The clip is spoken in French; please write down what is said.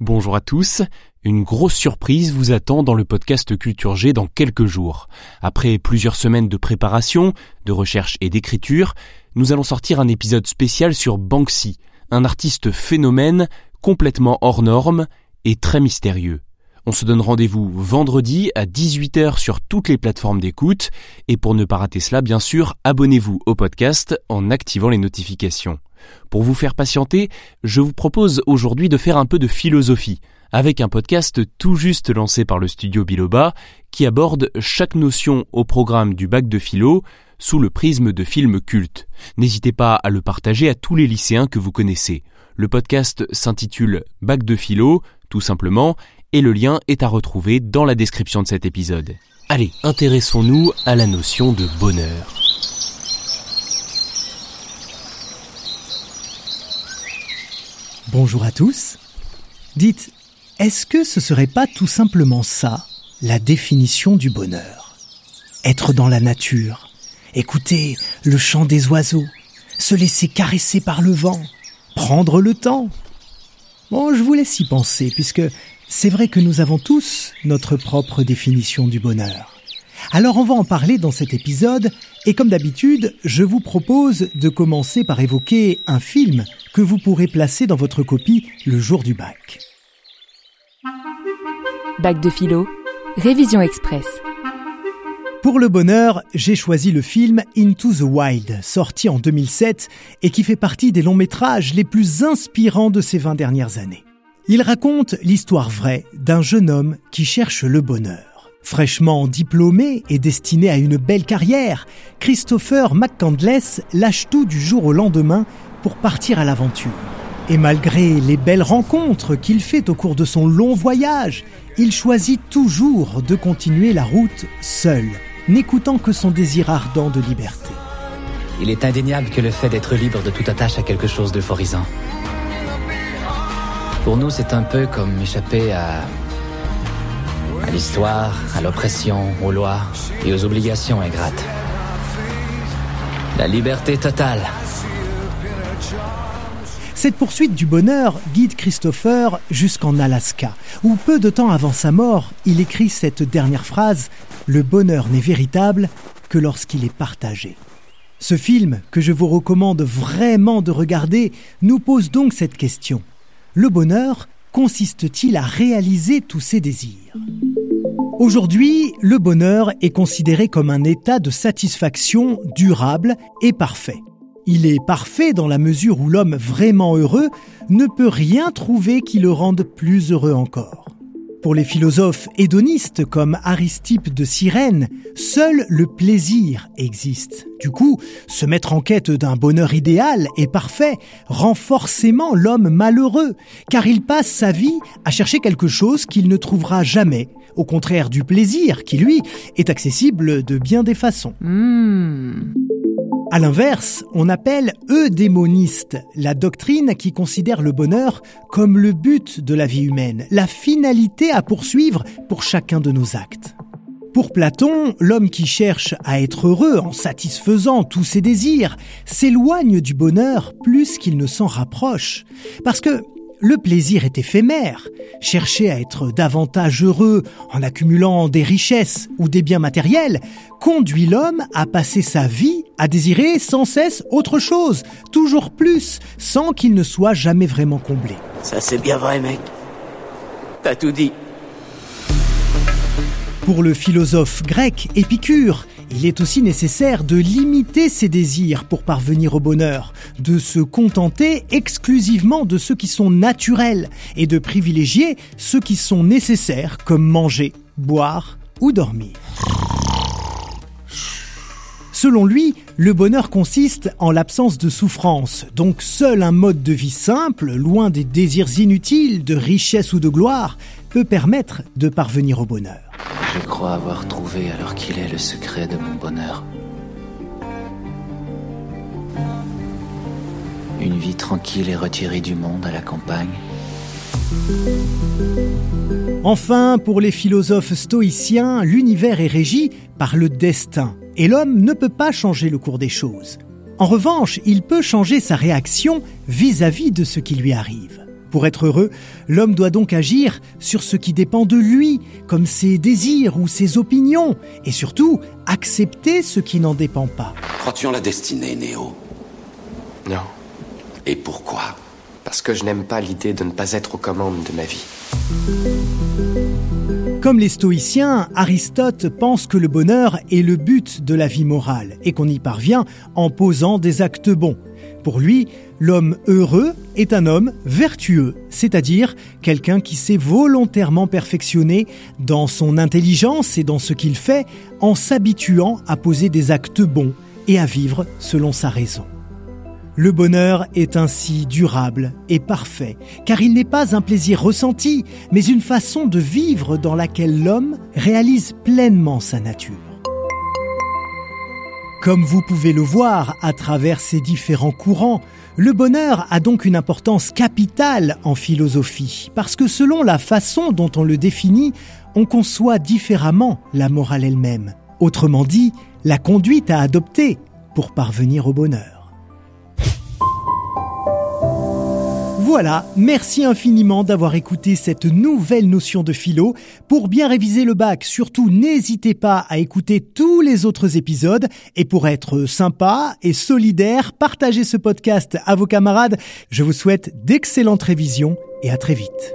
Bonjour à tous. Une grosse surprise vous attend dans le podcast Culture G dans quelques jours. Après plusieurs semaines de préparation, de recherche et d'écriture, nous allons sortir un épisode spécial sur Banksy, un artiste phénomène complètement hors norme et très mystérieux. On se donne rendez-vous vendredi à 18h sur toutes les plateformes d'écoute et pour ne pas rater cela, bien sûr, abonnez-vous au podcast en activant les notifications. Pour vous faire patienter, je vous propose aujourd'hui de faire un peu de philosophie avec un podcast tout juste lancé par le studio Biloba qui aborde chaque notion au programme du bac de philo sous le prisme de films cultes. N'hésitez pas à le partager à tous les lycéens que vous connaissez. Le podcast s'intitule Bac de philo, tout simplement, et le lien est à retrouver dans la description de cet épisode. Allez, intéressons-nous à la notion de bonheur. Bonjour à tous. Dites, est-ce que ce serait pas tout simplement ça, la définition du bonheur? Être dans la nature, écouter le chant des oiseaux, se laisser caresser par le vent, prendre le temps. Bon, je vous laisse y penser, puisque c'est vrai que nous avons tous notre propre définition du bonheur. Alors on va en parler dans cet épisode, et comme d'habitude, je vous propose de commencer par évoquer un film que vous pourrez placer dans votre copie le jour du bac. Bac de philo, révision express. Pour le bonheur, j'ai choisi le film Into the Wild, sorti en 2007 et qui fait partie des longs métrages les plus inspirants de ces 20 dernières années. Il raconte l'histoire vraie d'un jeune homme qui cherche le bonheur. Fraîchement diplômé et destiné à une belle carrière, Christopher McCandless lâche tout du jour au lendemain pour partir à l'aventure. Et malgré les belles rencontres qu'il fait au cours de son long voyage, il choisit toujours de continuer la route seul, n'écoutant que son désir ardent de liberté. Il est indéniable que le fait d'être libre de toute attache a quelque chose d'euphorisant. Pour nous, c'est un peu comme échapper à, à l'histoire, à l'oppression, aux lois et aux obligations ingrates. La liberté totale. Cette poursuite du bonheur guide Christopher jusqu'en Alaska, où peu de temps avant sa mort, il écrit cette dernière phrase Le bonheur n'est véritable que lorsqu'il est partagé. Ce film, que je vous recommande vraiment de regarder, nous pose donc cette question. Le bonheur consiste-t-il à réaliser tous ses désirs? Aujourd'hui, le bonheur est considéré comme un état de satisfaction durable et parfait. Il est parfait dans la mesure où l'homme vraiment heureux ne peut rien trouver qui le rende plus heureux encore. Pour les philosophes hédonistes comme Aristippe de Cyrène, seul le plaisir existe. Du coup, se mettre en quête d'un bonheur idéal et parfait rend forcément l'homme malheureux, car il passe sa vie à chercher quelque chose qu'il ne trouvera jamais, au contraire du plaisir qui, lui, est accessible de bien des façons. Hmm. À l'inverse, on appelle eudémoniste la doctrine qui considère le bonheur comme le but de la vie humaine, la finalité à poursuivre pour chacun de nos actes. Pour Platon, l'homme qui cherche à être heureux en satisfaisant tous ses désirs s'éloigne du bonheur plus qu'il ne s'en rapproche. Parce que le plaisir est éphémère. Chercher à être davantage heureux en accumulant des richesses ou des biens matériels conduit l'homme à passer sa vie à désirer sans cesse autre chose, toujours plus, sans qu'il ne soit jamais vraiment comblé. Ça c'est bien vrai mec. T'as tout dit. Pour le philosophe grec Épicure, il est aussi nécessaire de limiter ses désirs pour parvenir au bonheur, de se contenter exclusivement de ceux qui sont naturels et de privilégier ceux qui sont nécessaires comme manger, boire ou dormir. Selon lui, le bonheur consiste en l'absence de souffrance, donc seul un mode de vie simple, loin des désirs inutiles de richesse ou de gloire, peut permettre de parvenir au bonheur. Je crois avoir trouvé alors qu'il est le secret de mon bonheur. Une vie tranquille et retirée du monde à la campagne. Enfin, pour les philosophes stoïciens, l'univers est régi par le destin, et l'homme ne peut pas changer le cours des choses. En revanche, il peut changer sa réaction vis-à-vis de ce qui lui arrive. Pour être heureux, l'homme doit donc agir sur ce qui dépend de lui, comme ses désirs ou ses opinions, et surtout accepter ce qui n'en dépend pas. Crois-tu en la destinée, Néo? Non, Et pourquoi? Parce que je n'aime pas l'idée de ne pas être aux commandes de ma vie. Comme les stoïciens, Aristote pense que le bonheur est le but de la vie morale et qu'on y parvient en posant des actes bons. Pour lui, l'homme heureux est un homme vertueux, c'est-à-dire quelqu'un qui s'est volontairement perfectionné dans son intelligence et dans ce qu'il fait en s'habituant à poser des actes bons et à vivre selon sa raison. Le bonheur est ainsi durable et parfait, car il n'est pas un plaisir ressenti, mais une façon de vivre dans laquelle l'homme réalise pleinement sa nature. Comme vous pouvez le voir à travers ces différents courants, le bonheur a donc une importance capitale en philosophie, parce que selon la façon dont on le définit, on conçoit différemment la morale elle-même. Autrement dit, la conduite à adopter pour parvenir au bonheur. Voilà, merci infiniment d'avoir écouté cette nouvelle notion de philo. Pour bien réviser le bac, surtout n'hésitez pas à écouter tous les autres épisodes. Et pour être sympa et solidaire, partagez ce podcast à vos camarades. Je vous souhaite d'excellentes révisions et à très vite.